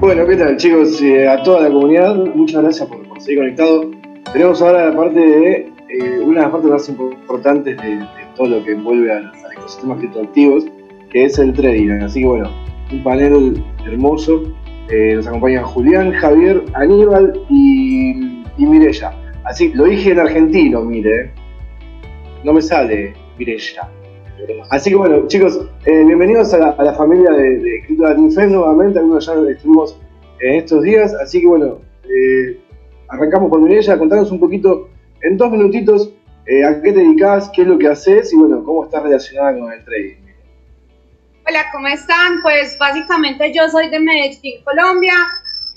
Bueno, ¿qué tal chicos? Eh, a toda la comunidad, muchas gracias por, seguir conectado. Tenemos ahora la parte de, eh, una de las partes más importantes de, de todo lo que envuelve al, al ecosistema criptoactivos, que es el trading. Así que bueno, un panel hermoso. Eh, nos acompañan Julián, Javier, Aníbal y, y Mirella. Así, lo dije en argentino, mire. No me sale Mirella. Así que bueno, chicos, eh, bienvenidos a la, familia de, de Crypto Latin Fest nuevamente. Algunos ya estuvimos en estos días. Así que bueno, eh, arrancamos por Mirella. Contanos un poquito, en dos minutitos, eh, a qué te dedicas, qué es lo que haces y bueno, cómo estás relacionada con el trading. Hola, ¿cómo están? Pues básicamente yo soy de Medellín, Colombia.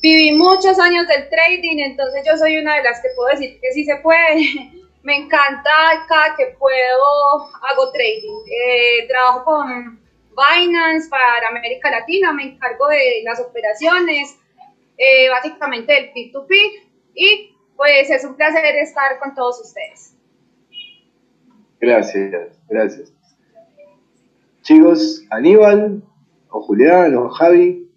Viví muchos años del trading, entonces yo soy una de las que puedo decir que sí se puede. Me encanta cada que puedo hago trading. Eh, trabajo con Binance para América Latina, me encargo de las operaciones, eh, básicamente del P2P y pues es un placer estar con todos ustedes. Gracias, gracias. Chicos, Aníbal, o Julián, o Javi.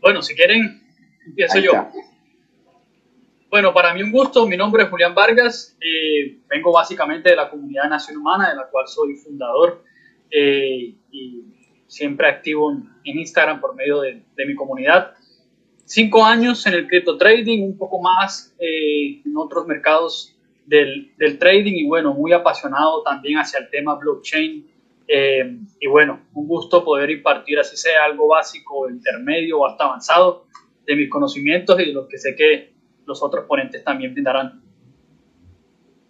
Bueno, si quieren, empiezo yo. Bueno, para mí un gusto. Mi nombre es Julián Vargas. eh, vengo básicamente de la comunidad Nación Humana, de la cual soy fundador eh, y siempre activo en, Instagram por medio de, de mi comunidad. Cinco años en el crypto trading, un poco más eh, en otros mercados del, del trading y bueno, muy apasionado también hacia el tema blockchain. Eh, y bueno, un gusto poder impartir así sea algo básico, intermedio o hasta avanzado de mis conocimientos y de los que sé que los otros ponentes también brindarán.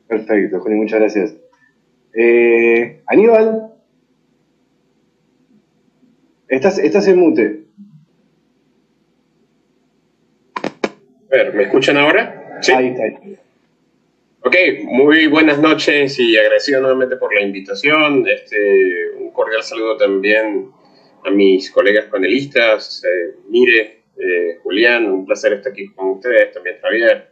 Perfecto, Juli, muchas gracias. Eh, Aníbal, estás, estás en mute. A ver, ¿me escuchan ahora? Sí. Ahí está. ahí. Ok, muy buenas noches y agradecido nuevamente por la invitación. Este, un cordial saludo también a mis colegas panelistas, eh, Mire, eh, Julián, un placer estar aquí con ustedes, también Javier.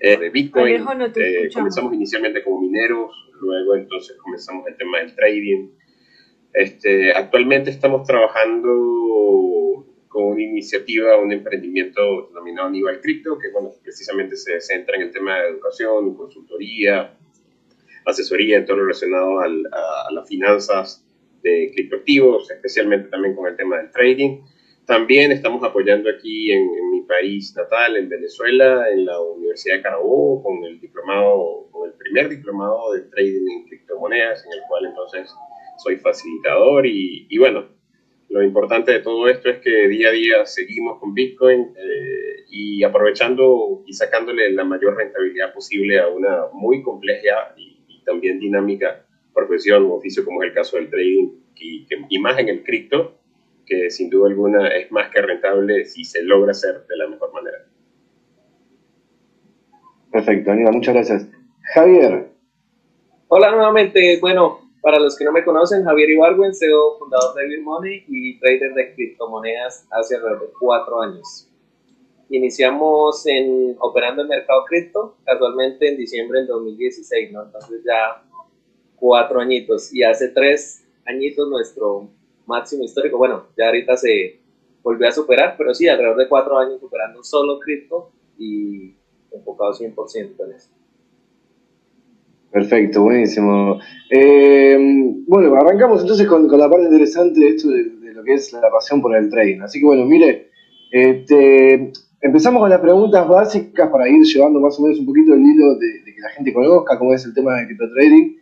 Eh, de Bitcoin, Alejo, no eh, comenzamos inicialmente como mineros, luego entonces comenzamos el tema del trading. Este, actualmente estamos trabajando con una iniciativa, un emprendimiento denominado Nivel Cripto, que bueno, precisamente se centra en el tema de educación, consultoría, asesoría en todo lo relacionado al- a, a las finanzas de criptoactivos, especialmente también con el tema del trading. También estamos apoyando aquí en, en mi país natal, en Venezuela, en la Universidad de Carabobo, con el diplomado, con el primer diplomado de trading en criptomonedas, en el cual entonces soy facilitador y, y bueno, lo importante de todo esto es que día a día seguimos con Bitcoin eh, y aprovechando y sacándole la mayor rentabilidad posible a una muy compleja y, también dinámica profesión o oficio como es el caso del trading y, que- y más en el cripto, que sin duda alguna es más que rentable si se logra hacer de la mejor manera. Perfecto, Aníbal, muchas gracias. Javier, Hola nuevamente, bueno, para los que no me conocen, Javier Ibargüen, CEO, fundador de Money y trader de criptomonedas hace alrededor de cuatro años. Iniciamos en, operando en mercado cripto, casualmente en diciembre del 2016, ¿no? Entonces ya cuatro añitos. Y hace tres añitos nuestro máximo histórico, bueno, ya ahorita se volvió a superar, pero sí, alrededor de cuatro años operando solo cripto y enfocado 100% en eso. perfecto, buenísimo. Eh, bueno, arrancamos entonces con, la parte interesante de esto de lo que es la pasión por el trading. Así que bueno, mire, este, empezamos con las preguntas básicas para ir llevando más o menos un poquito el hilo de, de que la gente conozca cómo es el tema del cripto trading.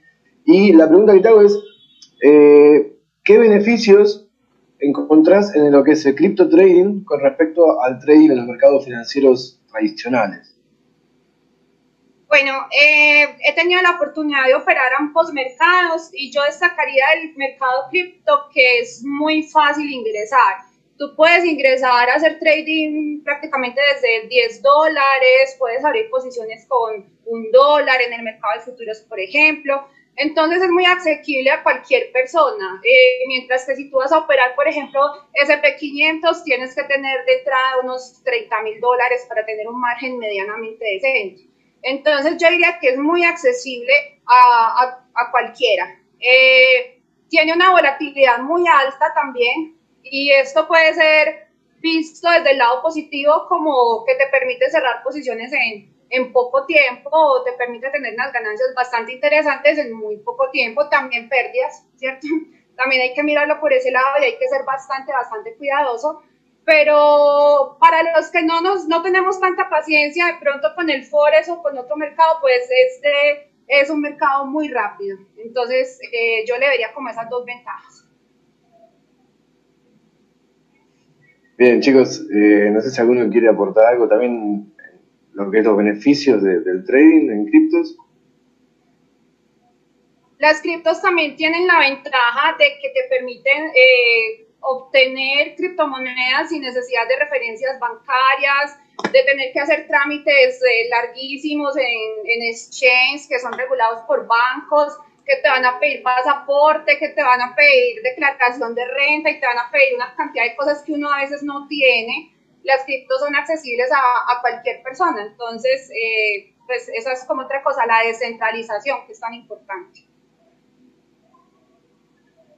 Y la pregunta que te hago es, eh, ¿qué beneficios encontrás en lo que es el cripto trading con respecto al trading en los mercados financieros tradicionales? Bueno, eh, he tenido la oportunidad de operar ambos mercados y yo destacaría el mercado cripto que es muy fácil ingresar. Tú puedes ingresar a hacer trading prácticamente desde 10 dólares, puedes abrir posiciones con un dólar en el mercado de futuros, por ejemplo. Entonces es muy asequible a cualquier persona. Eh, mientras que si tú vas a operar, por ejemplo, SP500, tienes que tener de entrada unos 30 mil dólares para tener un margen medianamente decente. Entonces yo diría que es muy accesible a, a, cualquiera. Eh, tiene una volatilidad muy alta también y esto puede ser visto desde el lado positivo como que te permite cerrar posiciones en, en poco tiempo o te permite tener unas ganancias bastante interesantes en muy poco tiempo, también pérdidas, ¿cierto? También hay que mirarlo por ese lado y hay que ser bastante, bastante cuidadoso. Pero para los que no, nos, no tenemos tanta paciencia, de pronto con el Forex o con otro mercado, pues este es un mercado muy rápido. Entonces eh, yo le vería como esas dos ventajas. Bien, chicos, eh, no sé si alguno quiere aportar algo también lo que es los beneficios del trading en criptos. Las criptos también tienen la ventaja de que te permiten eh, obtener criptomonedas sin necesidad de referencias bancarias, de tener que hacer trámites eh, larguísimos en, en exchange que son regulados por bancos, que te van a pedir pasaporte, que te van a pedir declaración de renta y te van a pedir una cantidad de cosas que uno a veces no tiene. Las criptos son accesibles a, cualquier persona. Entonces, eh, pues esa es como otra cosa, la descentralización, que es tan importante.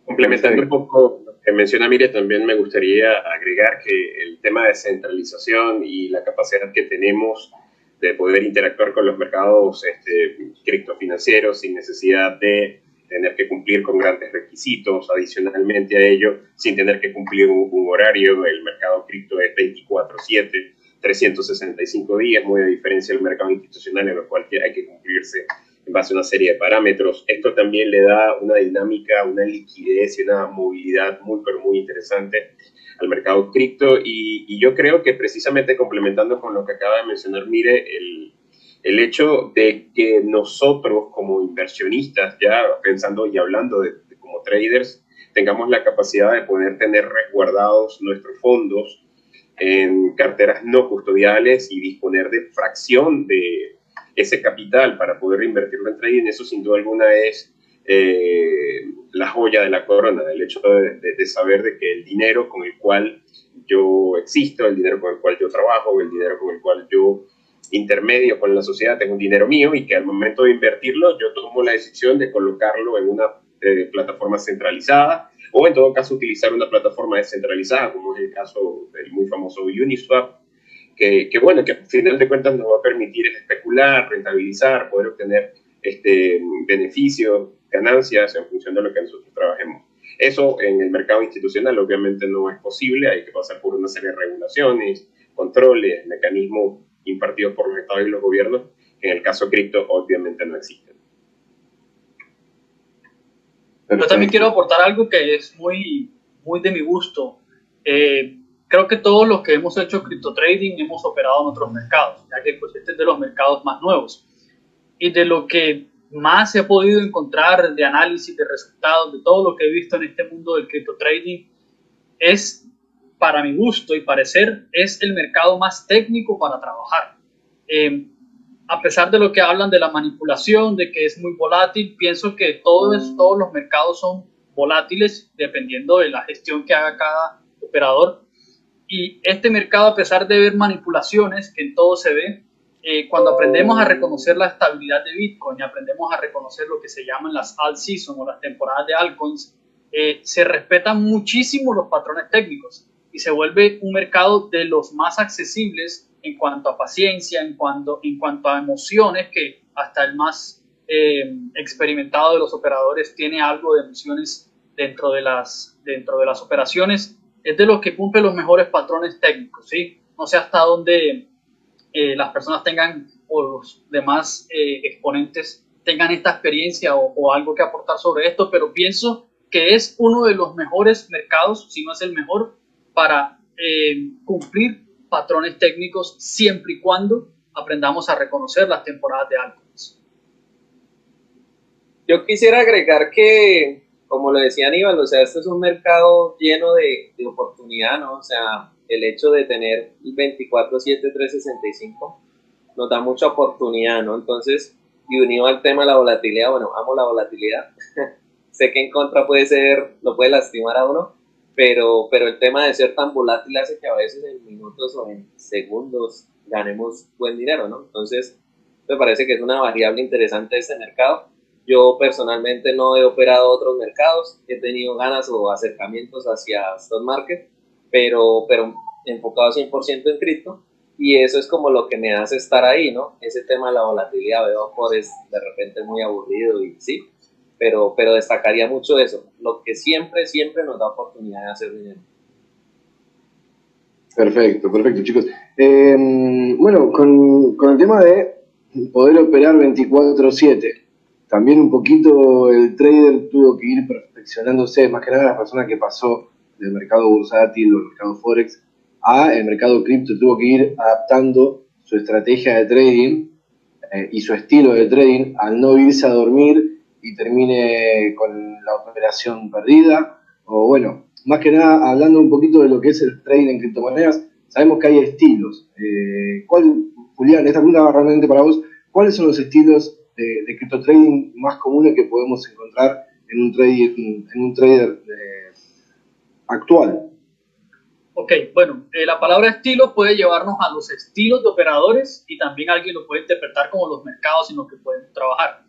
Complementando un poco lo que menciona Mire, también me gustaría agregar que el tema de centralización y la capacidad que tenemos de poder interactuar con los mercados este, criptofinancieros sin necesidad de tener que cumplir con grandes requisitos adicionalmente a ello, sin tener que cumplir un, horario. El mercado cripto es 24/7, 365 días, muy a diferencia del mercado institucional en el cual hay que cumplirse en base a una serie de parámetros. Esto también le da una dinámica, una liquidez y una movilidad muy, pero muy interesante al mercado cripto. Y, y, yo creo que precisamente complementando con lo que acaba de mencionar, mire, el, el hecho de que nosotros como inversionistas, ya pensando y hablando de, como traders, tengamos la capacidad de poder tener resguardados nuestros fondos en carteras no custodiales y disponer de fracción de ese capital para poder invertirlo en trading, eso sin duda alguna es eh, la joya de la corona, el hecho de, saber de que el dinero con el cual yo existo, el dinero con el cual yo trabajo, el dinero con el cual yo intermedio con la sociedad, tengo un dinero mío y que al momento de invertirlo yo tomo la decisión de colocarlo en una eh, plataforma centralizada o en todo caso utilizar una plataforma descentralizada, como es el caso del muy famoso Uniswap, que, que bueno, que al final de cuentas nos va a permitir especular, rentabilizar, poder obtener este, beneficios, ganancias en función de lo que nosotros trabajemos. Eso en el mercado institucional obviamente no es posible, hay que pasar por una serie de regulaciones, controles, mecanismos impartidos por los estados y los gobiernos, que en el caso cripto obviamente no existen. Yo también quiero aportar algo que es muy, muy de mi gusto. Eh, creo que todos los que hemos hecho cripto trading hemos operado en otros mercados, ya que pues, este es de los mercados más nuevos. Y de lo que más ha podido encontrar de análisis, de resultados, de todo lo que he visto en este mundo del cripto trading, es, para mi gusto y parecer, es el mercado más técnico para trabajar. Eh, a pesar de lo que hablan de la manipulación, de que es muy volátil, pienso que todos, todos los mercados son volátiles dependiendo de la gestión que haga cada operador. Y este mercado, a pesar de ver manipulaciones, que en todo se ve, eh, cuando aprendemos a reconocer la estabilidad de Bitcoin y aprendemos a reconocer lo que se llaman las alt season o las temporadas de altcoins, eh, se respetan muchísimo los patrones técnicos y se vuelve un mercado de los más accesibles en cuanto a paciencia, en cuanto, en cuanto a emociones, que hasta el más eh, experimentado de los operadores tiene algo de emociones dentro de las, dentro de las operaciones, es de los que cumple los mejores patrones técnicos, ¿sí? No sé hasta dónde eh, las personas tengan o los demás eh, exponentes tengan esta experiencia o, algo que aportar sobre esto, pero pienso que es uno de los mejores mercados, si no es el mejor, para eh, cumplir patrones técnicos siempre y cuando aprendamos a reconocer las temporadas de altcoins. Yo quisiera agregar que, como lo decía Aníbal, o sea, este es un mercado lleno de, de oportunidad, ¿no? O sea, el hecho de tener 24-7-365 nos da mucha oportunidad, ¿no? Entonces, y unido al tema de la volatilidad, bueno, amo la volatilidad. sé que en contra puede ser, lo puede lastimar a uno, pero, pero el tema de ser tan volátil hace que a veces en minutos o en segundos ganemos buen dinero, ¿no? Entonces, Me parece que es una variable interesante de este mercado. Yo personalmente no he operado otros mercados, he tenido ganas o acercamientos hacia stock market, pero, pero enfocado 100% en cripto y eso es como lo que me hace estar ahí, ¿no? Ese tema de la volatilidad, veo por de repente muy aburrido y sí, pero, pero destacaría mucho eso, lo que siempre, siempre nos da oportunidad de hacer dinero. Perfecto, perfecto, chicos. Eh, bueno, con, con, el tema de poder operar 24/7, también un poquito el trader tuvo que ir perfeccionándose, más que nada la persona que pasó del mercado bursátil o el mercado forex a el mercado cripto, tuvo que ir adaptando su estrategia de trading eh, y su estilo de trading al no irse a dormir y termine con la operación perdida, o bueno, más que nada, hablando un poquito de lo que es el trading en criptomonedas, sabemos que hay estilos. Eh, ¿cuál, Julián, esta pregunta realmente para vos, ¿cuáles son los estilos de, de cripto trading más comunes que podemos encontrar en un, trading, en un trader eh, actual? Ok, bueno, eh, la palabra estilo puede llevarnos a los estilos de operadores y también alguien lo puede interpretar como los mercados en los que pueden trabajar.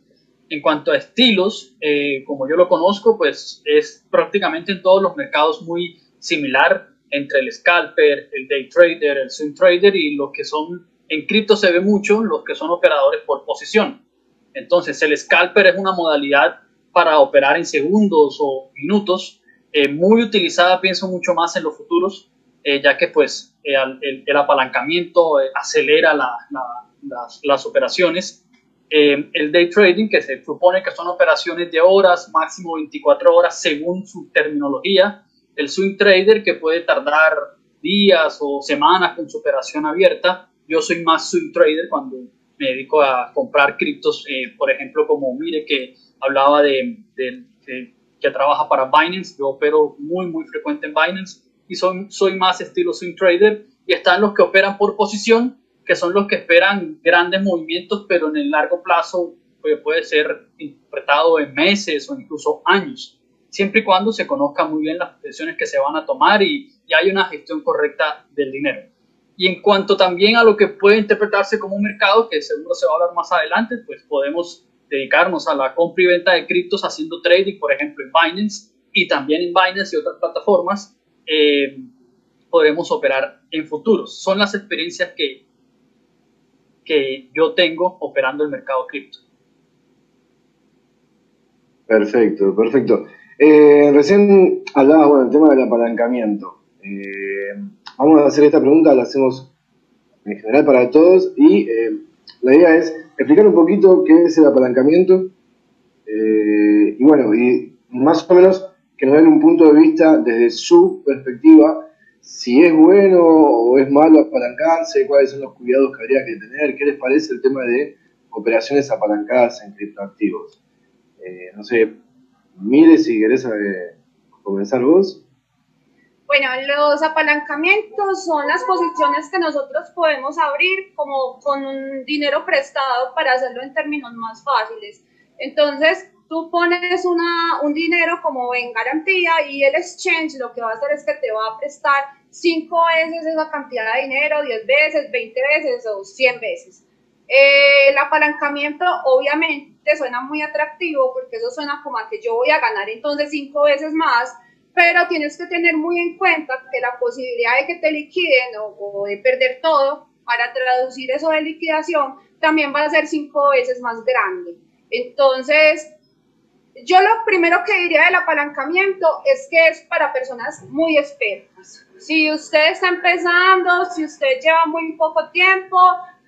En cuanto a estilos, eh, como yo lo conozco, pues es prácticamente en todos los mercados muy similar entre el scalper, el day trader, el swing trader y los que son, en cripto se ve mucho, los que son operadores por posición. Entonces, el scalper es una modalidad para operar en segundos o minutos, eh, muy utilizada, pienso mucho más en los futuros, eh, ya que pues el, el, apalancamiento acelera la, la, las, las operaciones eh, el day trading, que se supone que son operaciones de horas, máximo 24 horas según su terminología. El swing trader, que puede tardar días o semanas con su operación abierta. Yo soy más swing trader cuando me dedico a comprar criptos, eh, por ejemplo, como mire que hablaba de, de, de, que trabaja para Binance. Yo opero muy, muy frecuente en Binance y soy, soy más estilo swing trader. Y están los que operan por posición, que son los que esperan grandes movimientos, pero en el largo plazo puede, puede ser interpretado en meses o incluso años, siempre y cuando se conozcan muy bien las decisiones que se van a tomar y, y hay una gestión correcta del dinero. Y en cuanto también a lo que puede interpretarse como un mercado, que seguro se va a hablar más adelante, pues podemos dedicarnos a la compra y venta de criptos haciendo trading, por ejemplo, en Binance y también en Binance y otras plataformas, eh, podremos operar en futuros. Son las experiencias que, que yo tengo operando el mercado cripto. Perfecto, perfecto. Eh, recién hablaba bueno, del tema del apalancamiento. Eh, vamos a hacer esta pregunta, la hacemos en general para todos y eh, la idea es explicar un poquito qué es el apalancamiento eh, y bueno, y más o menos que nos den un punto de vista desde su perspectiva si es bueno o es malo apalancarse, cuáles son los cuidados que habría que tener, qué les parece el tema de operaciones apalancadas en criptoactivos. Eh, no sé, mire si querés eh, comenzar vos. Bueno, los apalancamientos son las posiciones que nosotros podemos abrir como con un dinero prestado para hacerlo en términos más fáciles. Entonces, tú pones una, un dinero como en garantía y el exchange lo que va a hacer es que te va a prestar cinco veces esa cantidad de dinero, 10 veces, 20 veces o 100 veces. Eh, el apalancamiento obviamente suena muy atractivo porque eso suena como a que yo voy a ganar entonces cinco veces más, pero tienes que tener muy en cuenta que la posibilidad de que te liquiden o, o de perder todo para traducir eso de liquidación también va a ser cinco veces más grande. Entonces, yo lo primero que diría del apalancamiento es que es para personas muy expertas. Si usted está empezando, si usted lleva muy poco tiempo,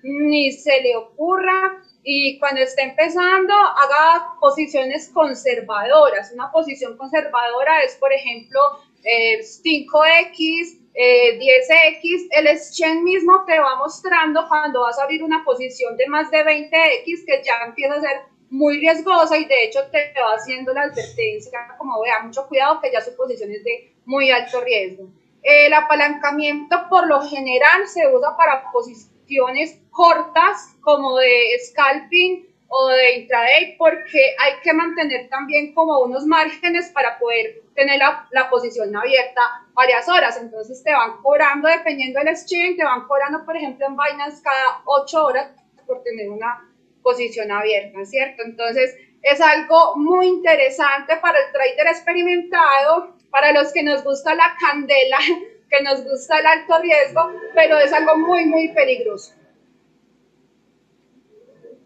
ni se le ocurra y cuando esté empezando haga posiciones conservadoras. Una posición conservadora es, por ejemplo, eh, 5X, eh, 10X. El exchange mismo te va mostrando cuando vas a abrir una posición de más de 20X que ya empieza a ser muy riesgosa y de hecho te va haciendo la advertencia como vea mucho cuidado que ya su posición es de muy alto riesgo. El apalancamiento por lo general se usa para posiciones cortas como de scalping o de intraday porque hay que mantener también como unos márgenes para poder tener la, la, posición abierta varias horas. Entonces te van cobrando, dependiendo del exchange, te van cobrando, por ejemplo, en Binance cada 8 horas por tener una posición abierta, ¿cierto? Entonces, es algo muy interesante para el trader experimentado, para los que nos gusta la candela, que nos gusta el alto riesgo, pero es algo muy, muy peligroso.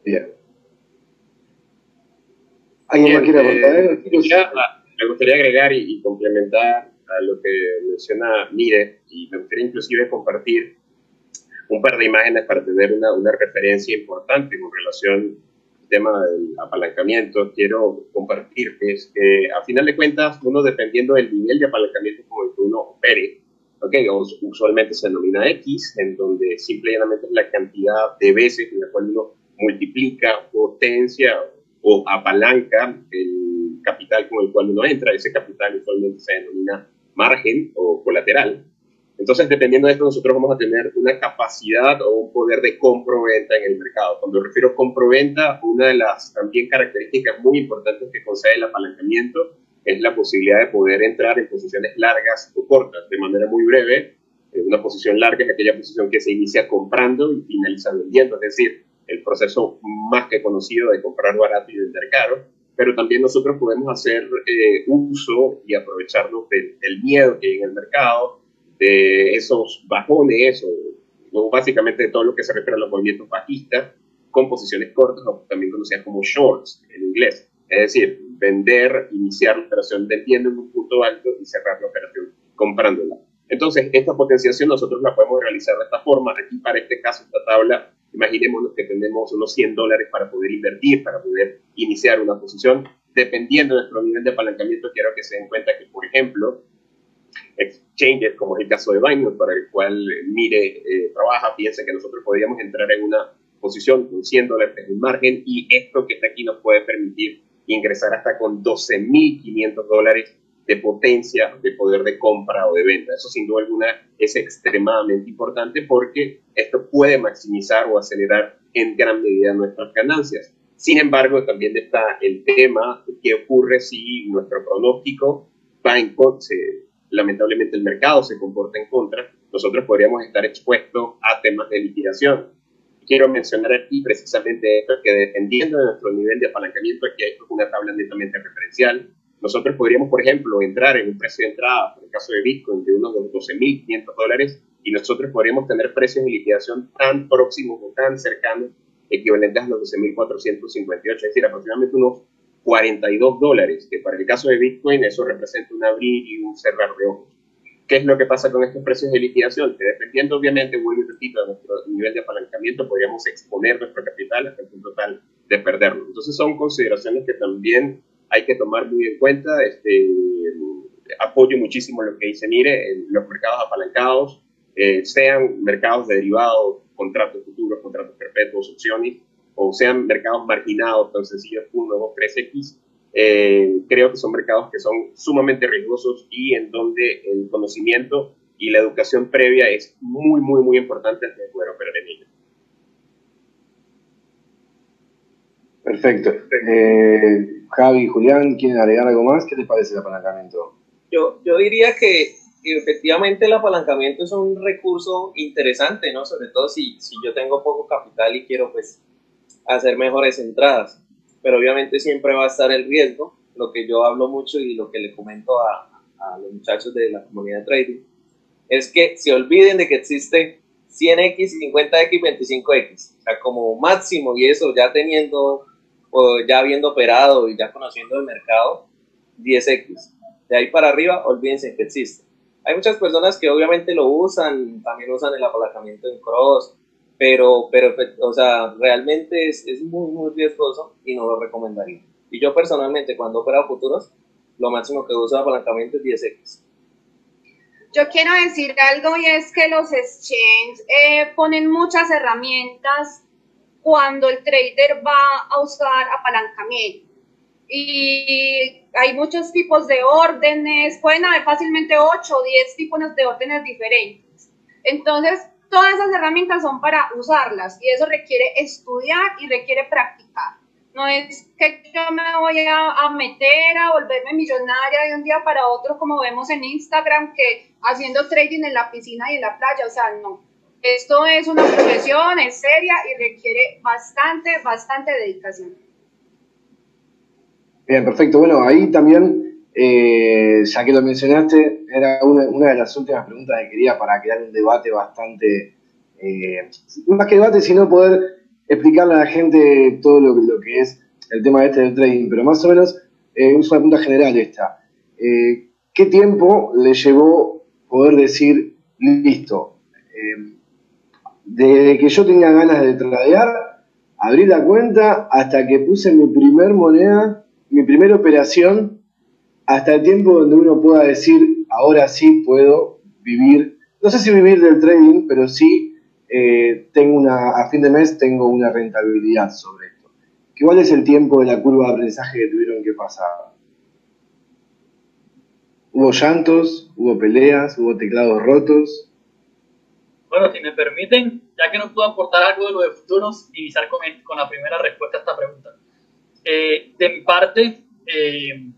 Bien. ¿Alguien más quiere aportar? me gustaría agregar y, complementar a lo que menciona Mire, y me gustaría inclusive compartir un par de imágenes para tener una, una referencia importante con relación al tema del apalancamiento. Quiero compartir que es que a final de cuentas, uno dependiendo del nivel de apalancamiento con el que uno opere, okay, usualmente se denomina X, en donde simplemente es la cantidad de veces en la cual uno multiplica, potencia o apalanca el capital con el cual uno entra. Ese capital usualmente se denomina margen o colateral. Entonces, dependiendo de esto, nosotros vamos a tener una capacidad o un poder de compro-venta en el mercado. Cuando refiero a compro-venta, una de las también características muy importantes que concede el apalancamiento es la posibilidad de poder entrar en posiciones largas o cortas. De manera muy breve, eh, una posición larga es aquella posición que se inicia comprando y finaliza vendiendo, es decir, el proceso más que conocido de comprar barato y vender caro, pero también nosotros podemos hacer eh, uso y aprovecharnos del, miedo que hay en el mercado, de esos bajones, o, básicamente de todo lo que se refiere a los movimientos bajistas, con posiciones cortas, o también conocidas como shorts en inglés. Es decir, vender, iniciar la operación vendiendo en un punto alto y cerrar la operación comprándola. Entonces, esta potenciación nosotros la podemos realizar de esta forma. Aquí, para este caso, esta tabla Imaginémonos que tenemos unos 100 dólares para poder invertir, para poder iniciar una posición. Dependiendo de nuestro nivel de apalancamiento, quiero que se den cuenta que, por ejemplo, exchanges, como es el caso de Binance, para el cual eh, Mire eh, trabaja, piensa que nosotros podríamos entrar en una posición con 100 dólares en margen y esto que está aquí nos puede permitir ingresar hasta con 12.500 dólares de potencia, de poder de compra o de venta. Eso sin duda alguna es extremadamente importante porque esto puede maximizar o acelerar en gran medida nuestras ganancias. Sin embargo, también está el tema de qué ocurre si nuestro pronóstico va en contra, lamentablemente el mercado se comporta en contra, nosotros podríamos estar expuestos a temas de liquidación. Quiero mencionar aquí precisamente esto, que dependiendo de nuestro nivel de apalancamiento, aquí hay una tabla netamente referencial, nosotros podríamos, por ejemplo, entrar en un precio de entrada, en el caso de Bitcoin, de unos 12.500 dólares, y nosotros podríamos tener precios de liquidación tan próximos o tan cercanos, equivalentes a los 12.458, es decir, aproximadamente unos 42 dólares, que para el caso de Bitcoin eso representa un abrir y un cerrar de ojos. ¿Qué es lo que pasa con estos precios de liquidación? Que dependiendo, obviamente, vuelvo y repito, de nuestro nivel de apalancamiento, podríamos exponer nuestro capital hasta el punto tal de perderlo. Entonces, son consideraciones que también hay que tomar muy en cuenta. Este, apoyo muchísimo lo que dice Mire, los mercados apalancados, eh, sean mercados de derivados, contratos futuros, contratos perpetuos, opciones, o sean mercados marginados, tan sencillos 1, 2, 3X, creo que son mercados que son sumamente riesgosos y en donde el conocimiento y la educación previa es muy, muy, muy importante antes de poder operar en ellos. Perfecto. Eh, Javi, Julián, ¿quieren agregar algo más? ¿Qué les parece el apalancamiento? Yo, yo diría que efectivamente el apalancamiento es un recurso interesante, ¿no? Sobre todo si, si yo tengo poco capital y quiero pues hacer mejores entradas. Pero obviamente siempre va a estar el riesgo, lo que yo hablo mucho y lo que le comento a, a los muchachos de la comunidad de trading, es que se olviden de que existe 100X, 50X, 25X. O sea, como máximo, y eso ya teniendo o ya habiendo operado y ya conociendo el mercado, 10X. De ahí para arriba, olvídense que existe. Hay muchas personas que obviamente lo usan, también usan el apalancamiento en cross, pero, pero o sea, realmente es, es muy, muy riesgoso y no lo recomendaría. Y yo personalmente, cuando he operado futuros, lo máximo que uso de apalancamiento es 10X. Yo quiero decir algo y es que los exchanges eh, ponen muchas herramientas cuando el trader va a usar apalancamiento. Y hay muchos tipos de órdenes, pueden haber fácilmente 8 o 10 tipos de órdenes diferentes. Entonces, todas esas herramientas son para usarlas y eso requiere estudiar y requiere practicar. No es que yo me voy a, meter a volverme millonaria de un día para otro como vemos en Instagram que haciendo trading en la piscina y en la playa, o sea, no Esto es una profesión, es seria y requiere bastante, bastante dedicación. Bien, perfecto. Bueno, ahí también, eh, ya que lo mencionaste, era una, de las últimas preguntas que quería para crear un debate bastante, eh, más que debate, sino poder explicarle a la gente todo lo, lo que es el tema este del trading, pero más o menos eh, es una pregunta general esta. Eh, ¿Qué tiempo le llevó poder decir, listo, desde que yo tenía ganas de tradear, abrí la cuenta hasta que puse mi primer moneda, mi primera operación, hasta el tiempo donde uno pueda decir, ahora sí puedo vivir, no sé si vivir del trading, pero sí eh, tengo una, a fin de mes tengo una rentabilidad sobre esto. ¿Cuál es el tiempo de la curva de aprendizaje que tuvieron que pasar? ¿Hubo llantos? ¿Hubo peleas? ¿Hubo teclados rotos? Bueno, si me permiten, ya que no puedo aportar algo de lo de futuros, iniciar con, con la primera respuesta a esta pregunta. Eh, de mi parte, eh,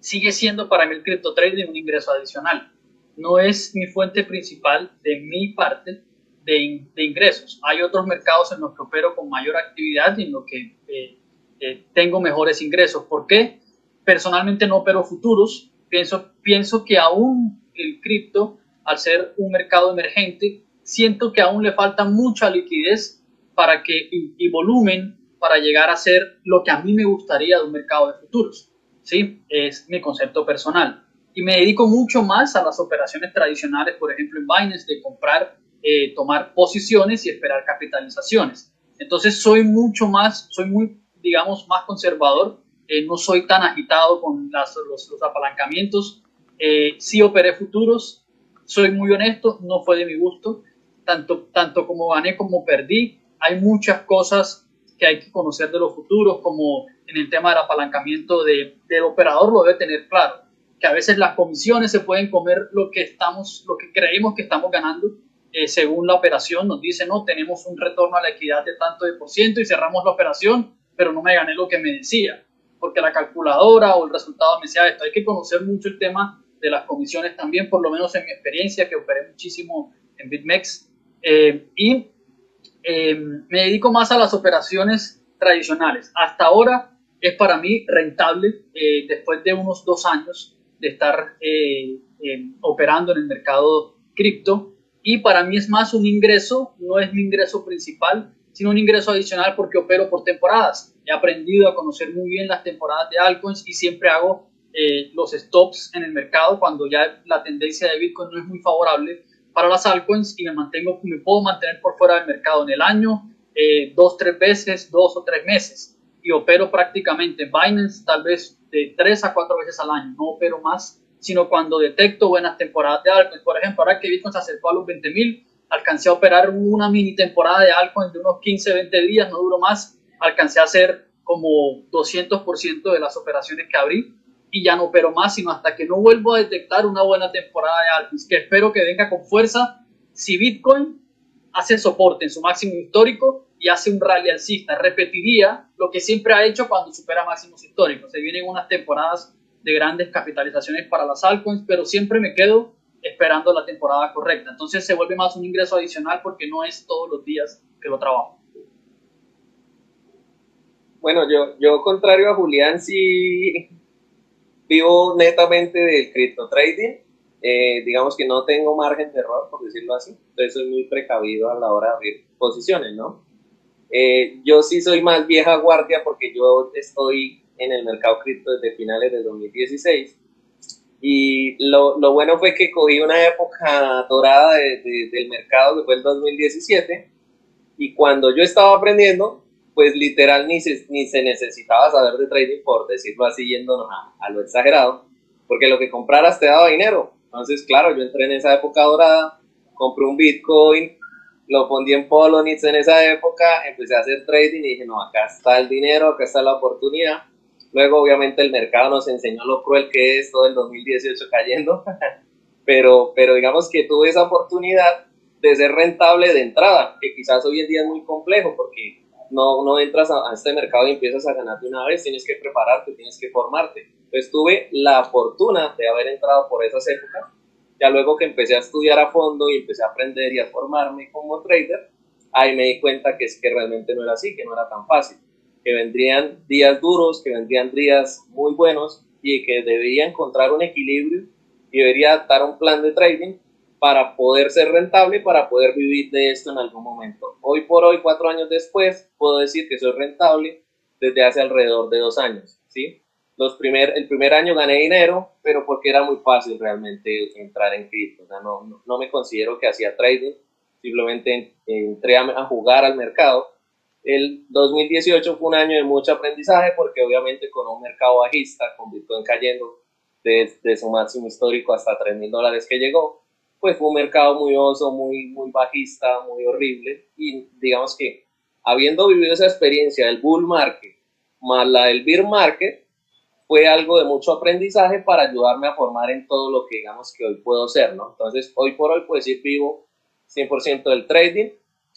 sigue siendo para mí el cripto trading un ingreso adicional. No es mi fuente principal de mi parte de, de ingresos. Hay otros mercados en los que opero con mayor actividad y en los que eh, tengo mejores ingresos. ¿Por qué? Personalmente no opero futuros. Pienso, pienso que aún el cripto, al ser un mercado emergente, siento que aún le falta mucha liquidez para que, y, volumen para llegar a ser lo que a mí me gustaría de un mercado de futuros. ¿sí? Es mi concepto personal. Y me dedico mucho más a las operaciones tradicionales, por ejemplo en Binance, de comprar, eh, tomar posiciones y esperar capitalizaciones. Entonces soy mucho más, soy muy, digamos, más conservador. Eh, no soy tan agitado con las, los, los, apalancamientos. Eh, sí operé futuros. Soy muy honesto, no fue de mi gusto tanto, tanto como gané como perdí. Hay muchas cosas que hay que conocer de los futuros, como en el tema del apalancamiento de, del operador lo debe tener claro, que a veces las comisiones se pueden comer lo que estamos, lo que creemos que estamos ganando, eh, según la operación nos dice, no, tenemos un retorno a la equidad de tanto de por ciento y cerramos la operación, pero no me gané lo que me decía, porque la calculadora o el resultado me decía esto. Hay que conocer mucho el tema de las comisiones también, por lo menos en mi experiencia, que operé muchísimo en BitMEX, eh, y eh, me dedico más a las operaciones tradicionales. Hasta ahora es para mí rentable, eh, después de unos dos años de estar operando en el mercado cripto. Y para mí es más un ingreso, no es mi ingreso principal, sino un ingreso adicional porque opero por temporadas. He aprendido a conocer muy bien las temporadas de altcoins y siempre hago los stops en el mercado cuando ya la tendencia de Bitcoin no es muy favorable para las altcoins y me mantengo, me puedo mantener por fuera del mercado en el año, eh, dos, tres veces, dos o tres meses. Y opero prácticamente Binance tal vez de tres a cuatro veces al año. No opero más, sino cuando detecto buenas temporadas de altcoins. Por ejemplo, ahora que Bitcoin se acercó a los 20 mil, alcancé a operar una mini temporada de altcoins de unos 15, 20 días, no duró más. Alcancé a hacer como 200% de las operaciones que abrí y ya no opero más, sino hasta que no vuelvo a detectar una buena temporada de altcoins, que espero que venga con fuerza si Bitcoin hace soporte en su máximo histórico y hace un rally alcista. Repetiría lo que siempre ha hecho cuando supera máximos históricos. Se vienen unas temporadas de grandes capitalizaciones para las altcoins, pero siempre me quedo esperando la temporada correcta. Entonces se vuelve más un ingreso adicional porque no es todos los días que lo trabajo. Bueno, yo, yo contrario a Julián, sí vivo netamente del cripto trading. Eh, digamos que no tengo margen de error, por decirlo así. Entonces soy muy precavido a la hora de abrir posiciones, ¿no? Eh, yo sí soy más vieja guardia porque yo estoy en el mercado cripto desde finales del 2016. Y lo, lo, bueno fue que cogí una época dorada del mercado que fue el 2017. Y cuando yo estaba aprendiendo, pues literal ni se, ni se necesitaba saber de trading por decirlo así yéndonos a, lo exagerado, porque lo que compraras te daba dinero. Entonces, claro, yo entré en esa época dorada, compré un Bitcoin, lo pondí en Polonix en esa época, empecé a hacer trading y dije, no, acá está el dinero, acá está la oportunidad. Luego, obviamente, el mercado nos enseñó lo cruel que es todo el 2018 cayendo, pero, pero digamos que tuve esa oportunidad de ser rentable de entrada, que quizás hoy en día es muy complejo porque no, no entras a, este mercado y empiezas a ganar de una vez, tienes que prepararte, tienes que formarte. Entonces tuve la fortuna de haber entrado por esas épocas Ya luego que empecé a estudiar a fondo y empecé a aprender y a formarme como trader, ahí me di cuenta que es que realmente no era así, que no era tan fácil, que vendrían días duros, que vendrían días muy buenos y que debería encontrar un equilibrio y debería adaptar un plan de trading para poder ser rentable y para poder vivir de esto en algún momento. Hoy por hoy, cuatro años después, puedo decir que soy rentable desde hace alrededor de dos años, ¿sí? Los primer, el primer año gané dinero, pero porque era muy fácil realmente entrar en cripto. O sea, no, no, me considero que hacía trading, simplemente entré a, jugar al mercado. El 2018 fue un año de mucho aprendizaje porque obviamente con un mercado bajista, con Bitcoin cayendo desde su máximo histórico hasta 3 mil dólares que llegó, pues fue un mercado muy oso, muy, muy bajista, muy horrible. Y digamos que habiendo vivido esa experiencia del bull market más la del bear market, fue algo de mucho aprendizaje para ayudarme a formar en todo lo que digamos que hoy puedo ser, ¿no? Entonces, hoy por hoy, pues sí vivo 100% del trading.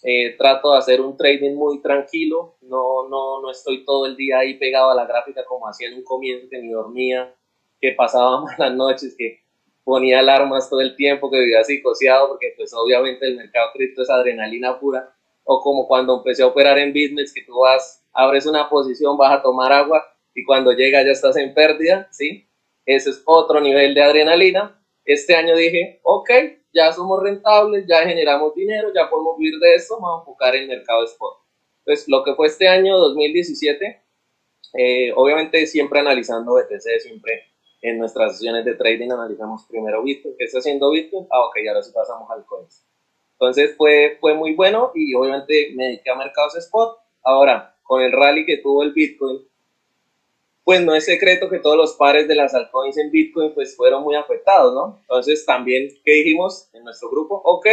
Eh, trato de hacer un trading muy tranquilo, no, no, no estoy todo el día ahí pegado a la gráfica como hacía en un comienzo que ni dormía, que pasaba malas noches, que ponía alarmas todo el tiempo, que vivía psicoseado, porque pues obviamente el mercado cripto es adrenalina pura, o como cuando empecé a operar en business, que tú vas, abres una posición, vas a tomar agua y cuando llega ya estás en pérdida, ¿sí? Ese es otro nivel de adrenalina. Este año dije, ok, ya somos rentables, ya generamos dinero, ya podemos vivir de esto, vamos a enfocar en el mercado spot. Pues lo que fue este año 2017, eh, obviamente siempre analizando BTC, siempre en nuestras sesiones de trading analizamos primero Bitcoin, ¿qué está haciendo Bitcoin? Ah, ok, ahora sí pasamos al coins. Entonces fue, fue muy bueno y obviamente me dediqué a mercados spot. Ahora, con el rally que tuvo el Bitcoin, pues no es secreto que todos los pares de las altcoins en Bitcoin pues fueron muy afectados, ¿no? Entonces también, ¿qué dijimos en nuestro grupo? Ok,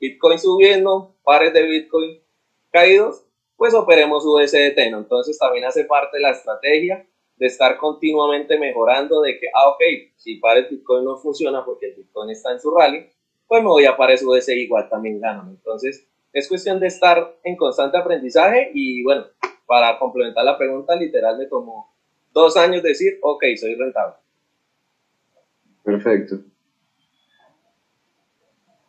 Bitcoin subiendo, pares de Bitcoin caídos, pues operemos USDT, ¿no? Entonces también hace parte de la estrategia de estar continuamente mejorando, de que, ah, ok, si pares Bitcoin no funciona porque el Bitcoin está en su rally, pues me voy a pares USDT igual también gano. Entonces, es cuestión de estar en constante aprendizaje y bueno, para complementar la pregunta, literal me tomó dos años decir, ok, soy rentable. Perfecto.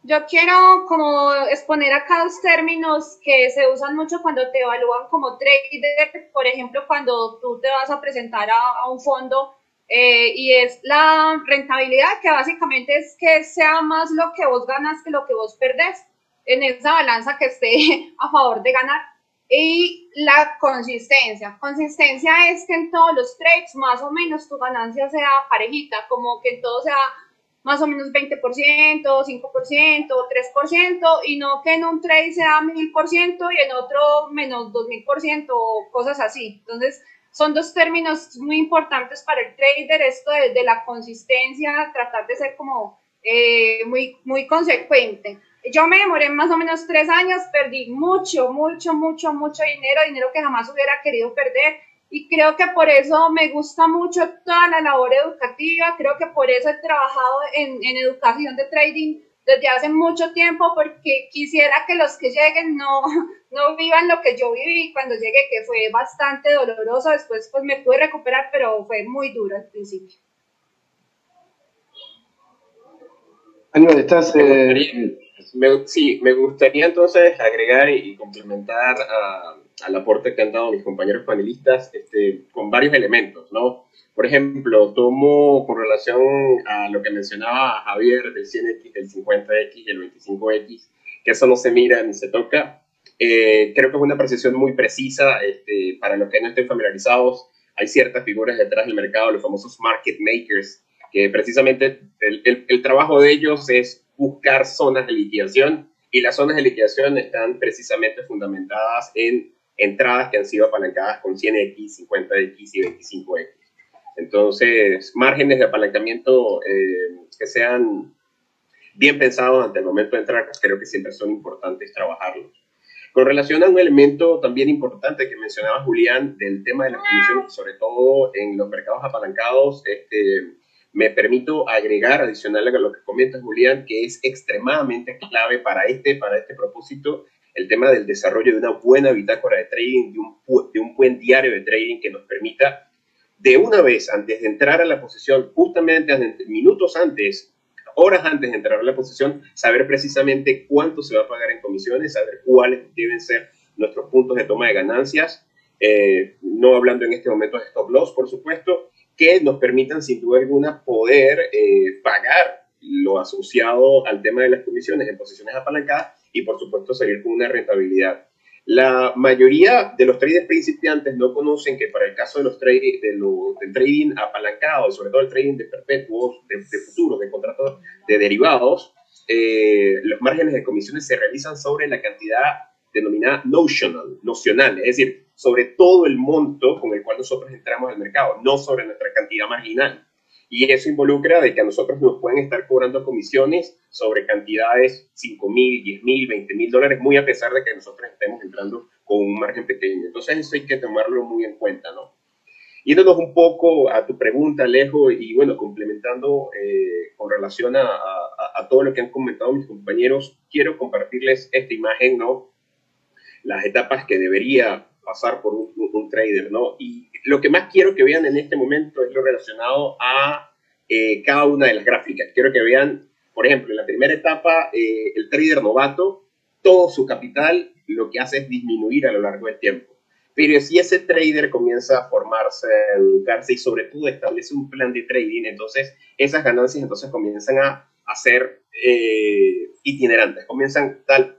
Yo quiero como exponer acá dos términos que se usan mucho cuando te evalúan como trader, por ejemplo, cuando tú te vas a presentar a, un fondo eh, y es la rentabilidad, que básicamente es que sea más lo que vos ganas que lo que vos perdés en esa balanza que esté a favor de ganar. Y la consistencia. Consistencia es que en todos los trades más o menos tu ganancia sea parejita, como que en todo sea más o menos 20%, 5%, 3%, y no que en un trade sea 1000% y en otro menos 2000% o cosas así. Entonces, son dos términos muy importantes para el trader, esto de, la consistencia, tratar de ser como eh, muy, muy consecuente. Yo me demoré más o menos tres años, perdí mucho, mucho, mucho, mucho dinero, dinero que jamás hubiera querido perder y creo que por eso me gusta mucho toda la labor educativa, creo que por eso he trabajado en, en, educación de trading desde hace mucho tiempo, porque quisiera que los que lleguen no, no vivan lo que yo viví cuando llegué, que fue bastante doloroso, después pues me pude recuperar, pero fue muy duro al principio. Aníbal, estás... Eh, sí, me gustaría entonces agregar y complementar a al aporte que han dado mis compañeros panelistas este, con varios elementos, ¿no? Por ejemplo, tomo con relación a lo que mencionaba Javier del 100X, del 50X y el 25X, que eso no se mira ni se toca. Eh, creo que es una precisión muy precisa. Este, para los que no estén familiarizados, hay ciertas figuras detrás del mercado, los famosos market makers, que precisamente el, el, el trabajo de ellos es buscar zonas de liquidación y las zonas de liquidación están precisamente fundamentadas en entradas que han sido apalancadas con 100X, 50X y 25X. Entonces, márgenes de apalancamiento eh, que sean bien pensados ante el momento de entrar, creo que siempre son importantes trabajarlos. Con relación a un elemento también importante que mencionaba Julián del tema de las comisiones, sobre todo en los mercados apalancados, este, me permito agregar adicional a lo que comenta Julián, que es extremadamente clave para este, para este propósito, el tema del desarrollo de una buena bitácora de trading, de un, de un buen diario de trading que nos permita de una vez, antes de entrar a la posición, justamente minutos antes, horas antes de entrar a la posición, saber precisamente cuánto se va a pagar en comisiones, saber cuáles deben ser nuestros puntos de toma de ganancias, eh, no hablando en este momento de stop loss, por supuesto, que nos permitan sin duda alguna poder eh, pagar lo asociado al tema de las comisiones en posiciones apalancadas y por supuesto salir con una rentabilidad. La mayoría de los traders principiantes no conocen que para el caso de los de del trading apalancado, sobre todo el trading de perpetuos, de, de futuros, de contratos de derivados, eh, los márgenes de comisiones se realizan sobre la cantidad denominada notional, nocional, es decir, sobre todo el monto con el cual nosotros entramos al mercado, no sobre nuestra cantidad marginal. Y eso involucra de que a nosotros nos pueden estar cobrando comisiones sobre cantidades 5 mil, 10 mil, 20 mil dólares, muy a pesar de que nosotros estemos entrando con un margen pequeño. Entonces eso hay que tomarlo muy en cuenta, ¿no? Yéndonos un poco a tu pregunta, Alejo, y bueno, complementando eh, con relación a, a, todo lo que han comentado mis compañeros, quiero compartirles esta imagen, ¿no? Las etapas que debería pasar por un, un, trader, ¿no? Y lo que más quiero que vean en este momento es lo relacionado a eh, cada una de las gráficas. Quiero que vean, por ejemplo, en la primera etapa, eh, el trader novato, todo su capital lo que hace es disminuir a lo largo del tiempo. Pero si ese trader comienza a formarse, a educarse y sobre todo establece un plan de trading, entonces esas ganancias entonces comienzan a, a ser eh, itinerantes, comienzan tal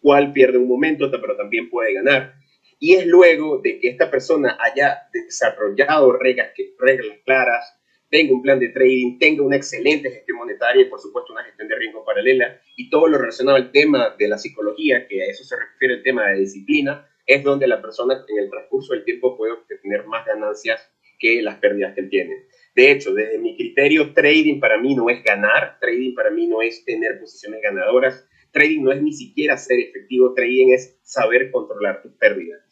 cual pierde un momento, pero también puede ganar y es luego de que esta persona haya desarrollado reglas, reglas claras, tenga un plan de trading, tenga una excelente gestión monetaria y por supuesto una gestión de riesgo paralela y todo lo relacionado al tema de la psicología, que a eso se refiere el tema de disciplina, es donde la persona en el transcurso del tiempo puede obtener más ganancias que las pérdidas que tiene. De hecho, desde mi criterio, trading para mí no es ganar, trading para mí no es tener posiciones ganadoras, trading no es ni siquiera ser efectivo, trading es saber controlar tus pérdidas.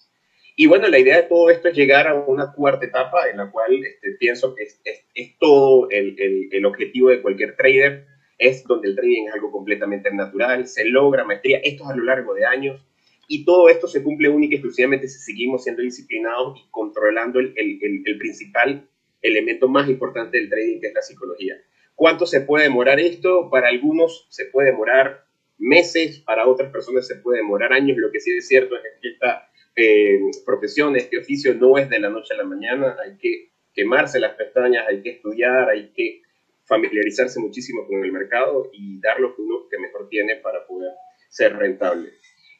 Y bueno, la idea de todo esto es llegar a una cuarta etapa en la cual este, pienso que es, todo el, el, el, objetivo de cualquier trader, es donde el trading es algo completamente natural, se logra maestría, esto es a lo largo de años, y todo esto se cumple única y exclusivamente si seguimos siendo disciplinados y controlando el, el principal elemento más importante del trading, que es la psicología. ¿Cuánto se puede demorar esto? Para algunos se puede demorar meses, para otras personas se puede demorar años, lo que sí es cierto es que esta eh, profesión, este oficio no es de la noche a la mañana, hay que quemarse las pestañas, hay que estudiar, hay que familiarizarse muchísimo con el mercado y dar lo que uno que mejor tiene para poder ser rentable.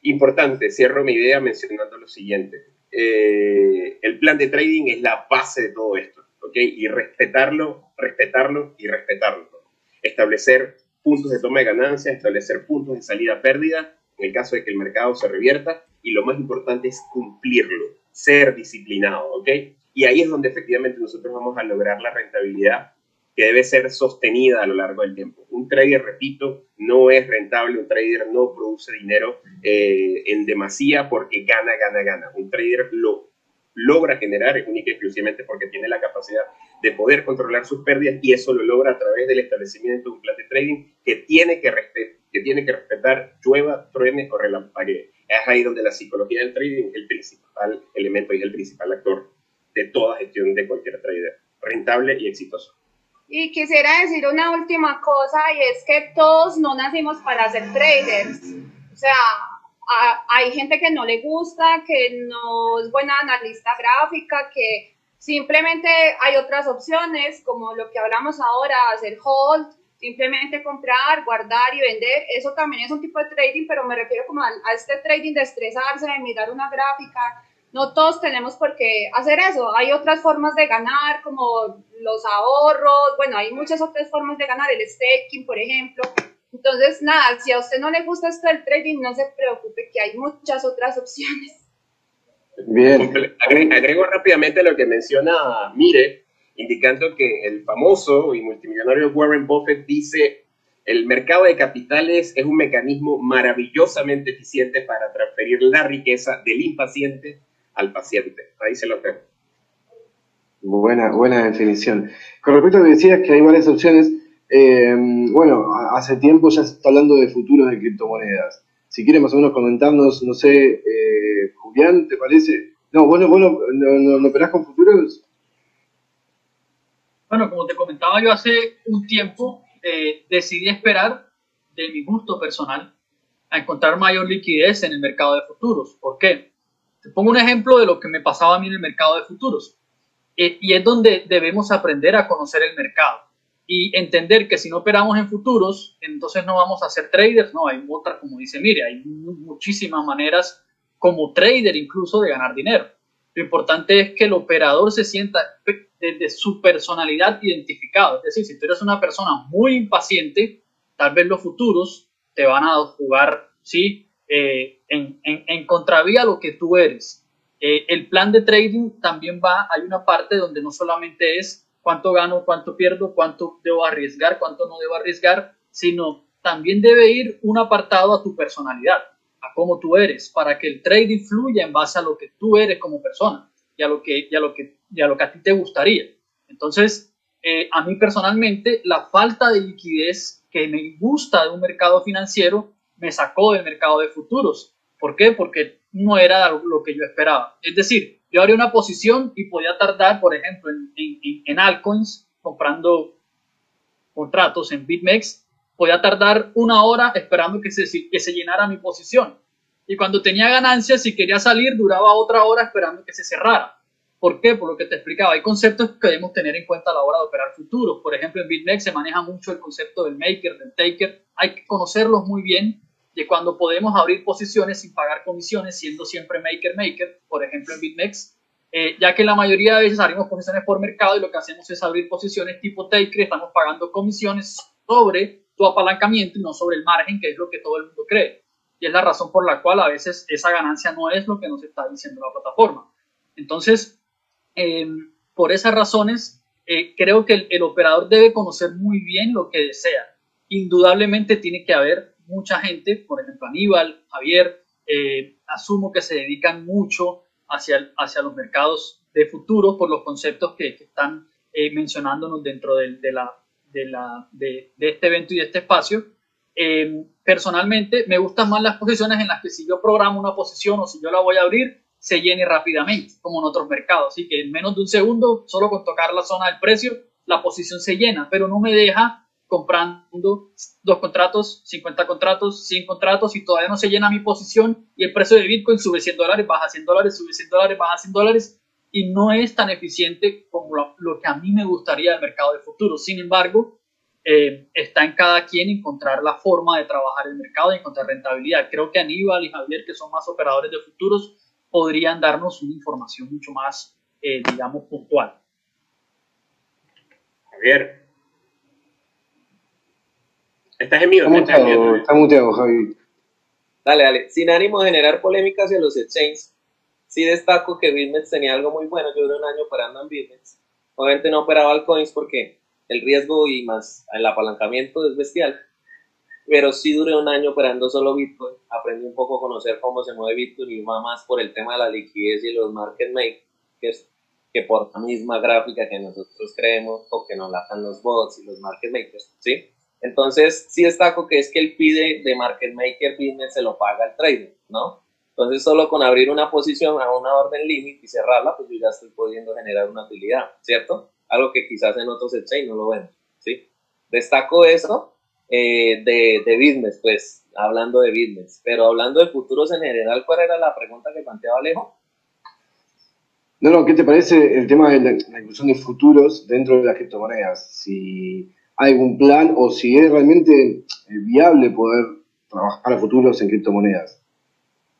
Importante, cierro mi idea mencionando lo siguiente. Eh, el plan de trading es la base de todo esto, ¿ok? Y respetarlo, respetarlo y respetarlo. Establecer puntos de toma de ganancia, establecer puntos de salida pérdida en el caso de que el mercado se revierta y lo más importante es cumplirlo, ser disciplinado, ¿ok? Y ahí es donde efectivamente nosotros vamos a lograr la rentabilidad que debe ser sostenida a lo largo del tiempo. Un trader, repito, no es rentable, un trader no produce dinero eh, en demasía porque gana, gana, gana. Un trader lo logra generar única y exclusivamente porque tiene la capacidad de poder controlar sus pérdidas y eso lo logra a través del establecimiento de un plan de trading que tiene que, que, tiene que respetar llueva, truene o relampaguee. Es ahí donde la psicología del trading es el principal elemento y el principal actor de toda gestión de cualquier trader, rentable y exitoso. Y quisiera decir una última cosa y es que todos no nacimos para ser traders. O sea, hay gente que no le gusta, que no es buena analista gráfica, que simplemente hay otras opciones como lo que hablamos ahora, hacer hold, simplemente comprar, guardar y vender, eso también es un tipo de trading, pero me refiero como a, este trading de estresarse, de mirar una gráfica. No todos tenemos por qué hacer eso. Hay otras formas de ganar, como los ahorros. Bueno, hay muchas otras formas de ganar, el staking, por ejemplo. Entonces, nada, si a usted no le gusta esto del trading, no se preocupe, que hay muchas otras opciones. Bien. Agrego rápidamente lo que menciona Mire, indicando que el famoso y multimillonario Warren Buffett dice, el mercado de capitales es un mecanismo maravillosamente eficiente para transferir la riqueza del impaciente al paciente. Ahí se lo tengo. Buena, buena definición. Con respecto a lo que decías, que hay varias opciones, eh, bueno, hace tiempo ya se está hablando de futuros de criptomonedas. Si quiere más o menos comentarnos, no sé, eh, Julián, ¿te parece? No, bueno, bueno, ¿no, no, operás con futuros? Bueno, como te comentaba yo hace un tiempo, eh, decidí esperar de mi gusto personal a encontrar mayor liquidez en el mercado de futuros. ¿Por qué? Te pongo un ejemplo de lo que me pasaba a mí en el mercado de futuros. Eh, y es donde debemos aprender a conocer el mercado y entender que si no operamos en futuros, entonces no vamos a ser traders. No, hay otras, como dice, mire, hay muchísimas maneras como trader incluso de ganar dinero. Lo importante es que el operador se sienta desde su personalidad identificado. Es decir, si tú eres una persona muy impaciente, tal vez los futuros te van a jugar ¿sí? Eh, en, en, en, contravía a lo que tú eres. Eh, el plan de trading también va, hay una parte donde no solamente es cuánto gano, cuánto pierdo, cuánto debo arriesgar, cuánto no debo arriesgar, sino también debe ir un apartado a tu personalidad, a cómo tú eres, para que el trading fluya en base a lo que tú eres como persona y a lo que, y a lo que, y a, lo que a ti te gustaría. Entonces, eh, a mí personalmente, la falta de liquidez que me gusta de un mercado financiero me sacó del mercado de futuros. ¿Por qué? Porque no era lo que yo esperaba. Es decir, yo abría una posición y podía tardar, por ejemplo, en, en, en altcoins, comprando contratos en BitMEX, podía tardar una hora esperando que se, que se llenara mi posición. Y cuando tenía ganancias, si quería salir, duraba otra hora esperando que se cerrara. ¿Por qué? Por lo que te explicaba. Hay conceptos que debemos tener en cuenta a la hora de operar futuros. Por ejemplo, en BitMEX se maneja mucho el concepto del maker, del taker. Hay que conocerlos muy bien de cuando podemos abrir posiciones sin pagar comisiones, siendo siempre maker-maker, por ejemplo en BitMEX, eh, ya que la mayoría de veces abrimos posiciones por mercado y lo que hacemos es abrir posiciones tipo taker, estamos pagando comisiones sobre tu apalancamiento y no sobre el margen, que es lo que todo el mundo cree. Y es la razón por la cual a veces esa ganancia no es lo que nos está diciendo la plataforma. Entonces, Em, por esas razones, eh, creo que el, operador debe conocer muy bien lo que desea. Indudablemente tiene que haber mucha gente, por ejemplo Aníbal, Javier, eh, asumo que se dedican mucho hacia, hacia los mercados de futuro por los conceptos que, están eh, mencionándonos dentro de, la, de, este evento y de este espacio. Em, personalmente me gustan más las posiciones en las que si yo programo una posición o si yo la voy a abrir, se llene rápidamente, como en otros mercados. Así que en menos de un segundo, solo con tocar la zona del precio, la posición se llena, pero no me deja comprando dos contratos, 50 contratos, 100 contratos y todavía no se llena mi posición y el precio de Bitcoin sube 100 dólares, baja 100 dólares, sube 100 dólares, baja 100 dólares y no es tan eficiente como lo, que a mí me gustaría del mercado de futuro. Sin embargo, eh, está en cada quien encontrar la forma de trabajar el mercado y encontrar rentabilidad. Creo que Aníbal y Javier, que son más operadores de futuros, podrían darnos una información mucho más, eh, digamos, puntual. Javier. Estás en miedo. Está muteado, Javi. Dale, dale. Sin ánimo de generar polémica hacia los exchanges, sí destaco que BitMEX tenía algo muy bueno. Yo duré un año operando en BitMEX. Obviamente no operaba altcoins porque el riesgo y más el apalancamiento es bestial pero sí duré un año operando solo Bitcoin, aprendí un poco a conocer cómo se mueve Bitcoin y más por el tema de la liquidez y los market makers que por la misma gráfica que nosotros creemos o que nos la dan los bots y los market makers, ¿sí? Entonces, sí destaco que es que el pide de market maker business se lo paga el trader, ¿no? Entonces, solo con abrir una posición a una orden límite y cerrarla, pues yo ya estoy pudiendo generar una utilidad, ¿cierto? Algo que quizás en otros exchange no lo ven, ¿sí? Destaco eso eh, de, de business, pues, hablando de business. Pero hablando de futuros en general, ¿cuál era la pregunta que planteaba Alejo? No, no, ¿qué te parece el tema de la, inclusión de futuros dentro de las criptomonedas? Si hay algún plan o si es realmente eh, viable poder trabajar a futuros en criptomonedas.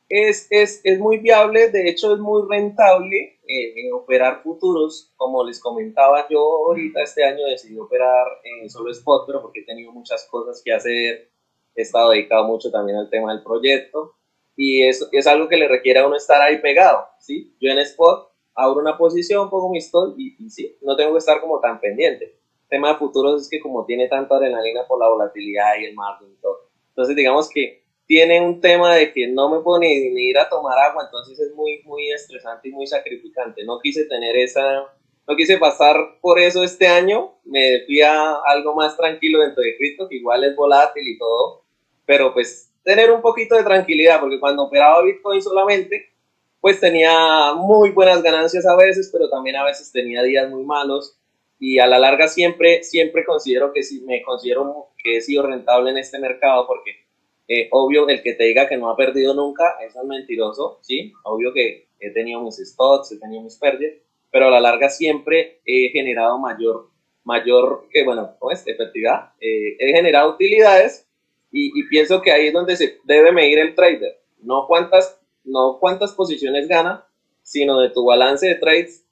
Es, es, es muy viable, de hecho es muy rentable en operar futuros, como les comentaba yo ahorita este año decidí operar en solo spot, pero porque he tenido muchas cosas que hacer, he estado dedicado mucho también al tema del proyecto y es, es algo que le requiere a uno estar ahí pegado, ¿sí? Yo en spot abro una posición, pongo mi stop y, y sí, no tengo que estar como tan pendiente. El tema de futuros es que como tiene tanta adrenalina por la volatilidad y el margen y todo, entonces digamos que tiene un tema de que no me puedo ni, ir a tomar agua, entonces es muy, muy estresante y muy sacrificante. No quise tener esa, no quise pasar por eso este año, me fui a algo más tranquilo dentro de cripto, que igual es volátil y todo, pero pues tener un poquito de tranquilidad, porque cuando operaba Bitcoin solamente, pues tenía muy buenas ganancias a veces, pero también a veces tenía días muy malos, y a la larga siempre, siempre considero que sí, me considero que he sido rentable en este mercado porque eh, obvio el que te diga que no ha perdido nunca, eso es mentiroso, ¿sí? Obvio que he tenido mis stocks, he tenido mis pérdidas, pero a la larga siempre he generado mayor, mayor, que bueno, pues, efectividad, eh, he generado utilidades y, y, pienso que ahí es donde se debe medir el trader, no cuántas, no cuántas posiciones gana, sino de tu balance de trades,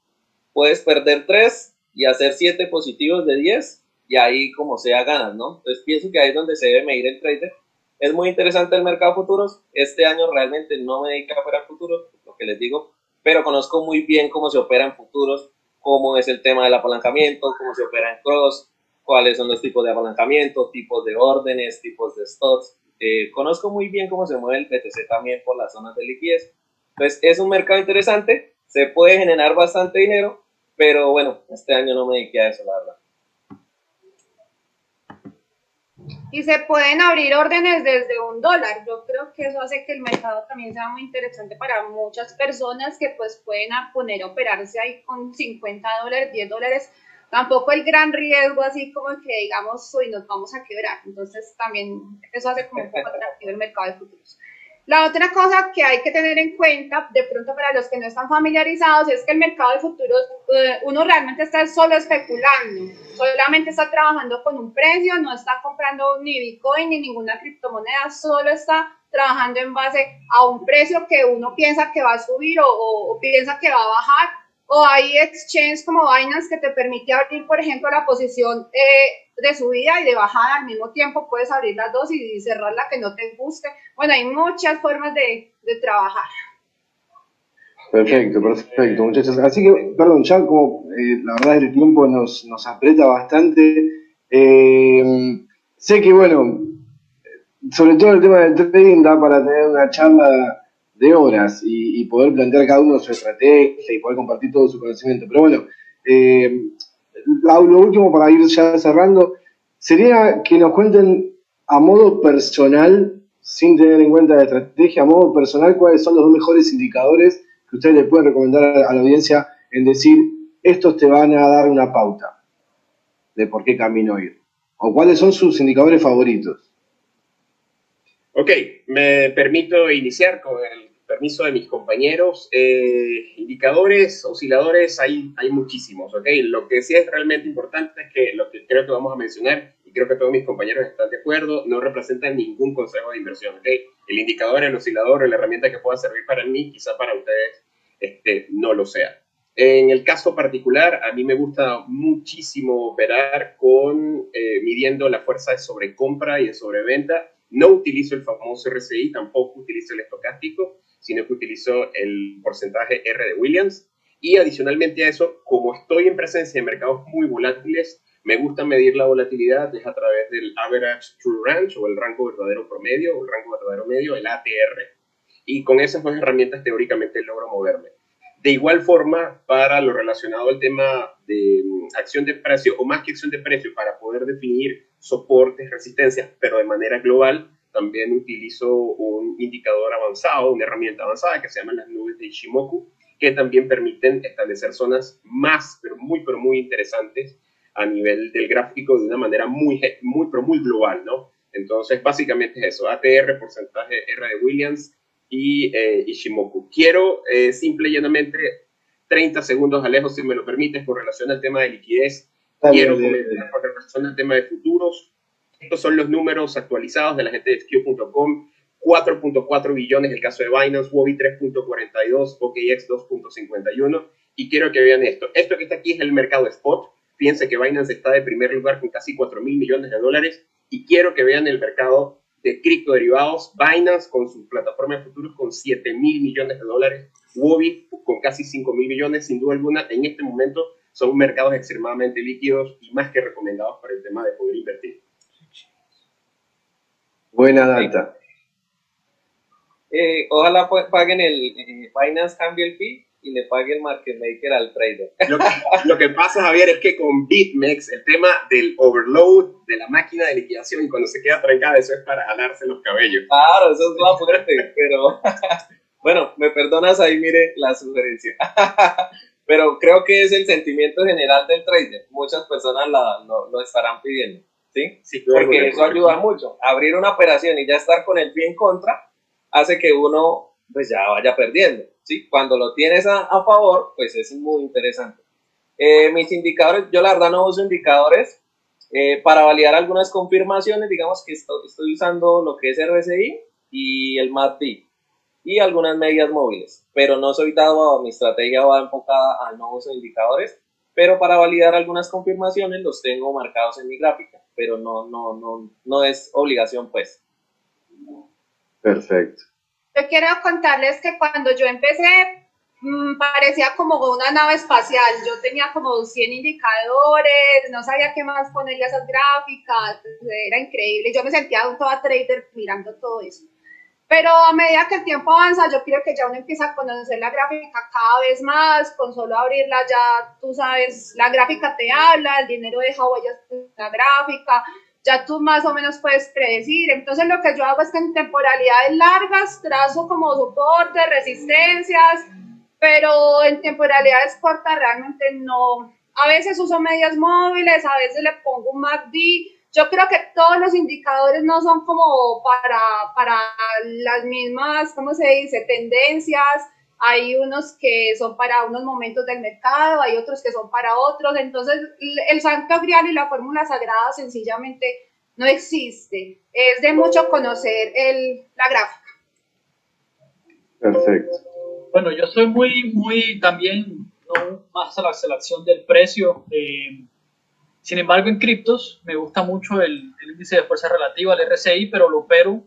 puedes perder tres y hacer 7 positivos de 10 y ahí como sea ganas, ¿no? Entonces pienso que ahí es donde se debe medir el trader. Es muy interesante el mercado de futuros. Este año realmente no me dedico a operar futuros, lo que les digo, pero conozco muy bien cómo se opera en futuros, cómo es el tema del apalancamiento, cómo se opera en cross, cuáles son los tipos de apalancamiento, tipos de órdenes, tipos de stocks. Eh, conozco muy bien cómo se mueve el BTC también por las zonas de liquidez. Entonces es un mercado interesante, se puede generar bastante dinero pero bueno, este año no me dediqué a eso, la verdad. Y se pueden abrir órdenes desde un dólar. Yo creo que eso hace que el mercado también sea muy interesante para muchas personas que pues pueden poner a operarse ahí con 50 dólares, 10 dólares. Tampoco el gran riesgo así como que digamos, hoy nos vamos a quebrar. Entonces también eso hace como un poco atractivo el mercado de futuros. La otra cosa que hay que tener en cuenta, de pronto para los que no están familiarizados, es que el mercado de futuros, eh, uno realmente está solo especulando, solamente está trabajando con un precio, no está comprando ni Bitcoin ni ninguna criptomoneda, solo está trabajando en base a un precio que uno piensa que va a subir o, o piensa que va a bajar. O hay exchanges como Binance que te permite abrir, por ejemplo, la posición eh, de subida y de bajada al mismo tiempo, puedes abrir las dos y cerrar la que no te guste. Bueno, hay muchas formas de, de trabajar. Perfecto, perfecto, muchachos. Así que, perdón, ya como eh, la verdad el tiempo nos, nos aprieta bastante, eh, sé que, bueno, sobre todo el tema del trading da para tener una charla de horas y, poder plantear cada uno su estrategia y poder compartir todo su conocimiento. Pero bueno, eh, lo último para ir ya cerrando, sería que nos cuenten a modo personal, sin tener en cuenta la estrategia, a modo personal, cuáles son los dos mejores indicadores que ustedes le pueden recomendar a la audiencia en decir, estos te van a dar una pauta de por qué camino ir. O cuáles son sus indicadores favoritos. Ok, me permito iniciar con el permiso de mis compañeros, eh, indicadores, osciladores, hay, hay muchísimos, ¿ok? Lo que sí es realmente importante es que lo que creo que vamos a mencionar, y creo que todos mis compañeros están de acuerdo, no representa ningún consejo de inversión, ¿ok? El indicador, el oscilador, la herramienta que pueda servir para mí, quizá para ustedes este, no lo sea. En el caso particular, a mí me gusta muchísimo operar con, eh, midiendo la fuerza de sobrecompra y de sobreventa. No utilizo el famoso RSI, tampoco utilizo el estocástico sino que utilizó el porcentaje R de Williams. Y adicionalmente a eso, como estoy en presencia de mercados muy volátiles, me gusta medir la volatilidad es a través del Average True Range o el rango verdadero promedio o el rango verdadero medio, el ATR. Y con esas dos herramientas teóricamente logro moverme. De igual forma, para lo relacionado al tema de mm, acción de precio o más que acción de precio, para poder definir soportes, resistencias, pero de manera global, también utilizo un indicador avanzado, una herramienta avanzada que se llama las nubes de Ishimoku, que también permiten establecer zonas más, pero muy, pero muy interesantes a nivel del gráfico de una manera muy, muy, pero muy global, ¿no? Entonces, básicamente es eso, ATR, porcentaje R de Williams y eh, Ishimoku. Quiero eh, simple y llanamente 30 segundos, Alejo, si me lo permites, con relación al tema de liquidez. Quiero comentar con relación al tema de futuros estos son los números actualizados de la gente de XQ.com. 4.4 billones el caso de Binance, Wobby 3.42, OKX 2.51. Y quiero que vean esto. Esto que está aquí es el mercado spot. Fíjense que Binance está de primer lugar con casi 4 mil millones de dólares. Y quiero que vean el mercado de criptoderivados. Binance con su plataforma de futuros con 7 mil millones de dólares. Wobby con casi 5 mil millones. Sin duda alguna, en este momento son mercados extremadamente líquidos y más que recomendados para el tema de poder invertir. Buena data. Eh, ojalá paguen el eh, Binance cambie el fee y le pague el market maker al trader. Lo que, pasa, Javier, es que con BitMEX el tema del overload de la máquina de liquidación y cuando se queda trancada, eso es para jalarse los cabellos. Claro, eso es más fuerte, pero bueno, me perdonas ahí, mire la sugerencia. pero creo que es el sentimiento general del trader. Muchas personas lo, estarán pidiendo, ¿sí? sí Porque eso ayuda mucho. Abrir una operación y ya estar con el pie en contra hace que uno pues ya vaya perdiendo, ¿sí? Cuando lo tienes a, favor, pues es muy interesante. Eh, mis indicadores, yo la verdad no uso indicadores eh, para validar algunas confirmaciones, digamos que estoy, estoy usando lo que es RSI y el MACD y algunas medias móviles, pero no soy dado a mi estrategia va enfocada al no uso de indicadores, pero para validar algunas confirmaciones los tengo marcados en mi gráfica, pero no, no, no, no es obligación pues. Perfecto. Yo quiero contarles que cuando yo empecé mm, parecía como una nave espacial, yo tenía como 100 indicadores, no sabía qué más ponerle a esas gráficas, era increíble, yo me sentía un toda trader mirando todo eso. Pero a medida que el tiempo avanza, yo creo que ya uno empieza a conocer la gráfica cada vez más, con solo abrirla ya tú sabes, la gráfica te habla, el dinero deja huellas en la gráfica, ya tú más o menos puedes predecir. Entonces lo que yo hago es que en temporalidades largas trazo como soporte, resistencias, pero en temporalidades cortas realmente no. A veces uso medias móviles, a veces le pongo un MACD, yo creo que todos los indicadores no son como para, para las mismas, ¿cómo se dice?, tendencias. Hay unos que son para unos momentos del mercado, hay otros que son para otros. Entonces, el santo grial y la fórmula sagrada sencillamente no existe. Es de mucho conocer el, la gráfica. Perfecto. Bueno, yo soy muy, muy también no, más a la selección del precio. Eh, sin embargo, en criptos me gusta mucho el, índice de fuerza relativa, el RSI, pero lo opero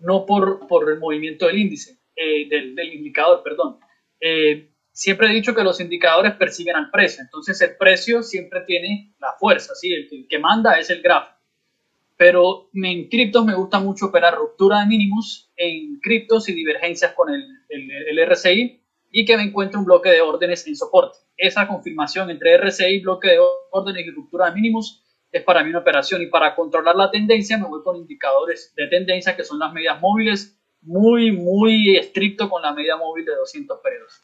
no por, por el movimiento del índice, eh, del, indicador, perdón. Eh, siempre he dicho que los indicadores persiguen al precio, entonces el precio siempre tiene la fuerza, ¿sí? el, que manda es el gráfico. Pero en criptos me gusta mucho operar ruptura de mínimos en criptos y divergencias con el, el, el RSI y que me encuentre un bloque de órdenes en soporte esa confirmación entre RSI, bloque de órdenes y ruptura de mínimos es para mí una operación y para controlar la tendencia me voy con indicadores de tendencia que son las medias móviles muy muy estricto con la media móvil de 200 periodos.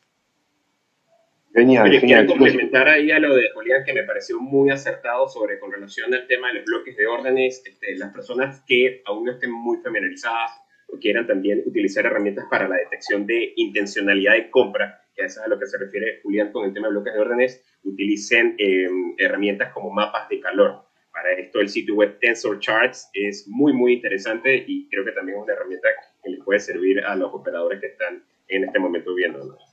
Genial, Quiero complementar ahí a lo de Julián que me pareció muy acertado sobre con relación al tema de los bloques de órdenes, este, las personas que aún no estén muy familiarizadas o quieran también utilizar herramientas para la detección de intencionalidad de compra, que es a lo que se refiere Julián con el tema de bloques de órdenes, utilicen em, herramientas como mapas de calor. Para esto el sitio web Tensor Charts es muy, muy interesante y creo que también es una herramienta que les puede servir a los operadores que están en este momento viéndonos.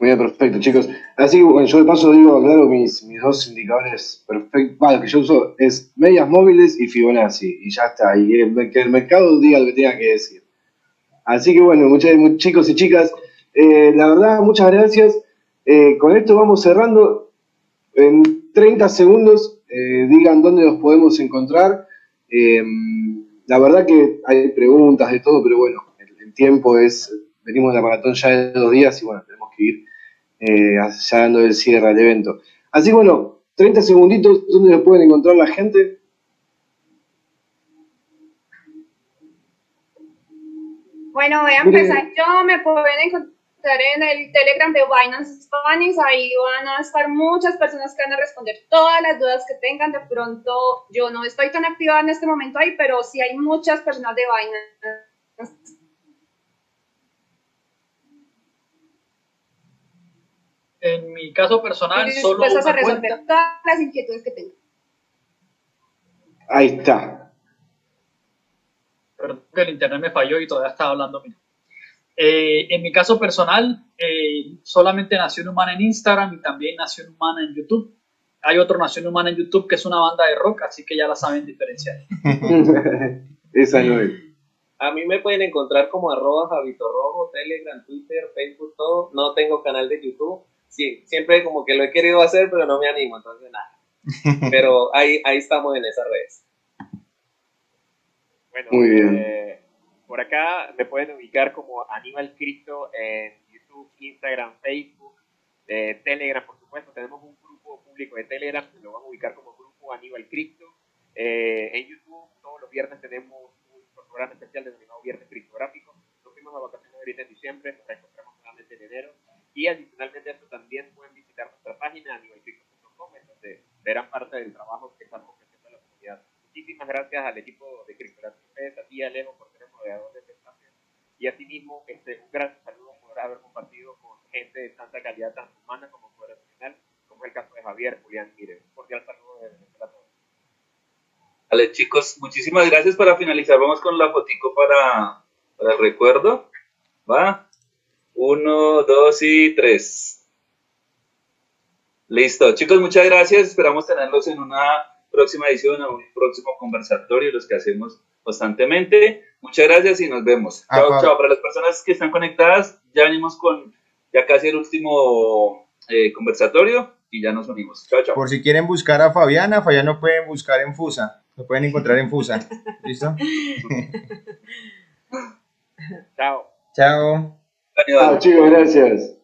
Bien, perfecto, chicos. Así que bueno, yo de paso digo, claro, mis, mis dos indicadores perfectos, bueno, que yo uso es medias móviles y Fibonacci, y ya está, y que el mercado diga lo que tenga que decir. Así que bueno, muchos chicos y chicas, eh, la verdad, muchas gracias. Eh, con esto vamos cerrando. En 30 segundos, eh, digan dónde los podemos encontrar. la verdad que hay preguntas de todo, pero bueno, el, tiempo es, venimos de la maratón ya de dos días y bueno, tenemos que ir ya dando el cierre al evento. Así que bueno, 30 segunditos, ¿dónde los pueden encontrar la gente? Bueno, voy a empezar. Yo me pueden encontrar en el Telegram de Binance Spanish, ahí van a estar muchas personas que van a responder todas las dudas que tengan. De pronto, yo no estoy tan activa en este momento ahí, pero sí hay muchas personas de Binance. En mi caso personal, solo a resolver todas las inquietudes que tengan. Ahí está. Perdón que el internet me falló y todavía estaba hablando. Eh, en mi caso personal, eh, solamente Nación Humana en Instagram y también Nación Humana en YouTube. Hay otro Nación Humana en YouTube que es una banda de rock, así que ya la saben diferenciar. Esa no es. A mí me pueden encontrar como arroba Javito Rojo, Telegram, Twitter, Facebook, todo. No tengo canal de YouTube. Sí, siempre como que lo he querido hacer, pero no me animo, entonces nada. Pero ahí, ahí estamos en esas redes. Bueno, Muy bien. Eh, por acá me pueden ubicar como Aníbal Cristo en YouTube, Instagram, Facebook, eh, Telegram, por supuesto. Tenemos un grupo público de Telegram, lo van a ubicar como Grupo Aníbal Cristo. Eh, en YouTube todos los viernes tenemos un programa especial denominado Viernes Criptográfico. Nos fuimos a vacaciones ahorita en diciembre, nos encontramos nuevamente en enero. Y adicionalmente a eso también pueden visitar nuestra página animalchicos.com, en donde verán parte del trabajo que estamos ofreciendo a la comunidad. Muchísimas gracias al equipo de Criptogratis, a ti Alejo por ser moderador de este espacio. Y asimismo, este, un gran saludo por haber compartido con gente de tanta calidad, tan humana como fuera nacional, como es el caso de Javier, Julián, Mire. Un cordial saludo de Venezuela a todos. Vale, chicos, muchísimas gracias. Para finalizar, vamos con la fotico para, para el recuerdo. ¿Va? Uno, dos y tres. Listo. Chicos, muchas gracias. Esperamos tenerlos en una próxima edición, en un próximo conversatorio, los que hacemos constantemente. Muchas gracias y nos vemos. Ah, chao, chao. Para las personas que están conectadas, ya venimos con ya casi el último eh, conversatorio y ya nos unimos. Chao, chao. Por si quieren buscar a Fabiana, Fabián lo pueden buscar en Fusa. Lo pueden encontrar en Fusa. ¿Listo? Chao. Chao. Ah, Chao, chicos, gracias.